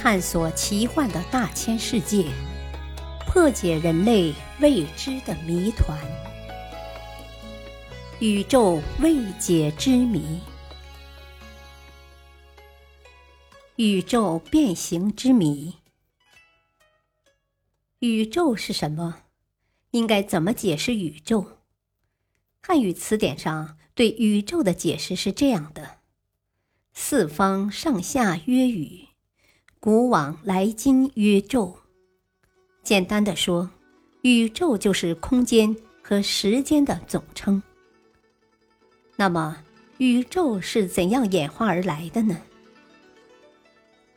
探索奇幻的大千世界，破解人类未知的谜团，宇宙未解之谜，宇宙变形之谜。宇宙是什么？应该怎么解释宇宙？汉语词典上对宇宙的解释是这样的：四方上下曰宇，古往来今曰宙。简单的说，宇宙就是空间和时间的总称。那么，宇宙是怎样演化而来的呢？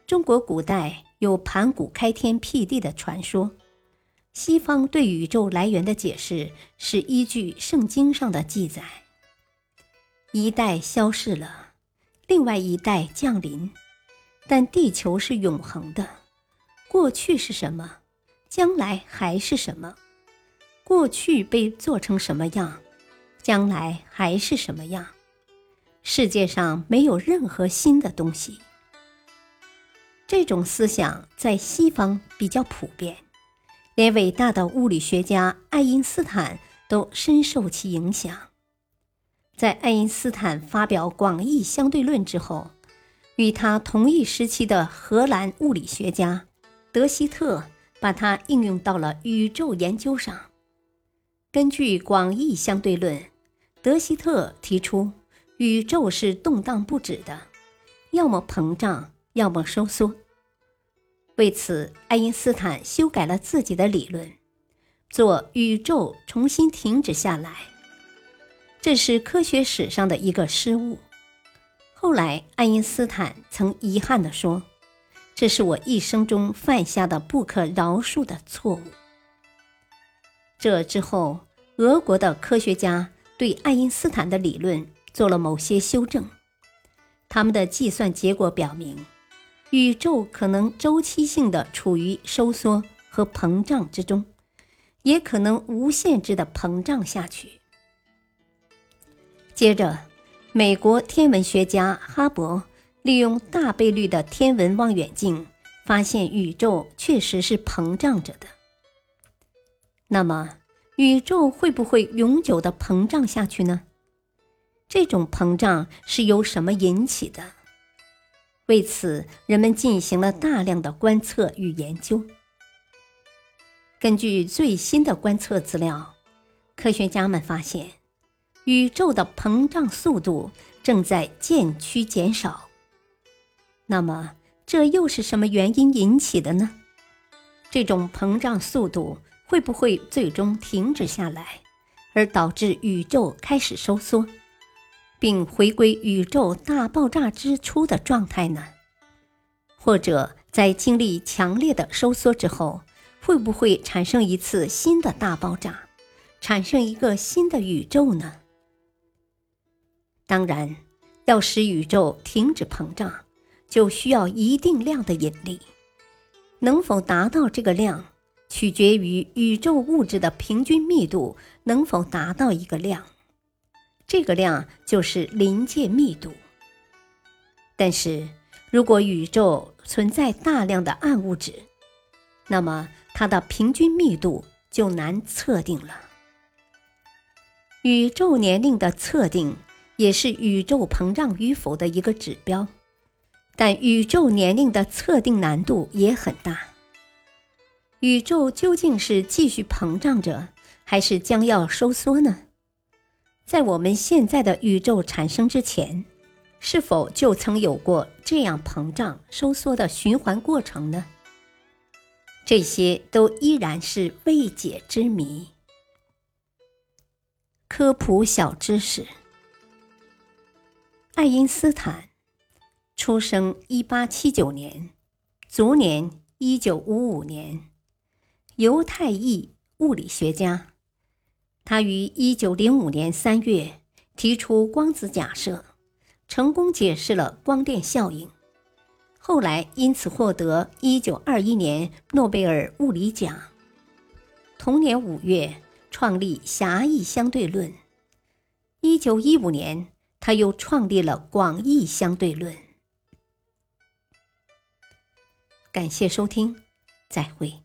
中国古代有盘古开天辟地的传说。西方对宇宙来源的解释是依据圣经上的记载：一代消逝了，另外一代降临，但地球是永恒的。过去是什么？将来还是什么？过去被做成什么样？将来还是什么样？世界上没有任何新的东西。这种思想在西方比较普遍。连伟大的物理学家爱因斯坦都深受其影响。在爱因斯坦发表广义相对论之后，与他同一时期的荷兰物理学家德希特把它应用到了宇宙研究上。根据广义相对论，德希特提出宇宙是动荡不止的，要么膨胀，要么收缩。为此，爱因斯坦修改了自己的理论，做宇宙重新停止下来。这是科学史上的一个失误。后来，爱因斯坦曾遗憾地说：“这是我一生中犯下的不可饶恕的错误。”这之后，俄国的科学家对爱因斯坦的理论做了某些修正，他们的计算结果表明。宇宙可能周期性的处于收缩和膨胀之中，也可能无限制的膨胀下去。接着，美国天文学家哈勃利用大倍率的天文望远镜，发现宇宙确实是膨胀着的。那么，宇宙会不会永久的膨胀下去呢？这种膨胀是由什么引起的？为此，人们进行了大量的观测与研究。根据最新的观测资料，科学家们发现，宇宙的膨胀速度正在渐趋减少。那么，这又是什么原因引起的呢？这种膨胀速度会不会最终停止下来，而导致宇宙开始收缩？并回归宇宙大爆炸之初的状态呢？或者在经历强烈的收缩之后，会不会产生一次新的大爆炸，产生一个新的宇宙呢？当然，要使宇宙停止膨胀，就需要一定量的引力。能否达到这个量，取决于宇宙物质的平均密度能否达到一个量。这个量就是临界密度。但是如果宇宙存在大量的暗物质，那么它的平均密度就难测定了。宇宙年龄的测定也是宇宙膨胀与否的一个指标，但宇宙年龄的测定难度也很大。宇宙究竟是继续膨胀着，还是将要收缩呢？在我们现在的宇宙产生之前，是否就曾有过这样膨胀、收缩的循环过程呢？这些都依然是未解之谜。科普小知识：爱因斯坦出生一八七九年，卒年一九五五年，犹太裔物理学家。他于一九零五年三月提出光子假设，成功解释了光电效应，后来因此获得一九二一年诺贝尔物理奖。同年五月创立狭义相对论，一九一五年他又创立了广义相对论。感谢收听，再会。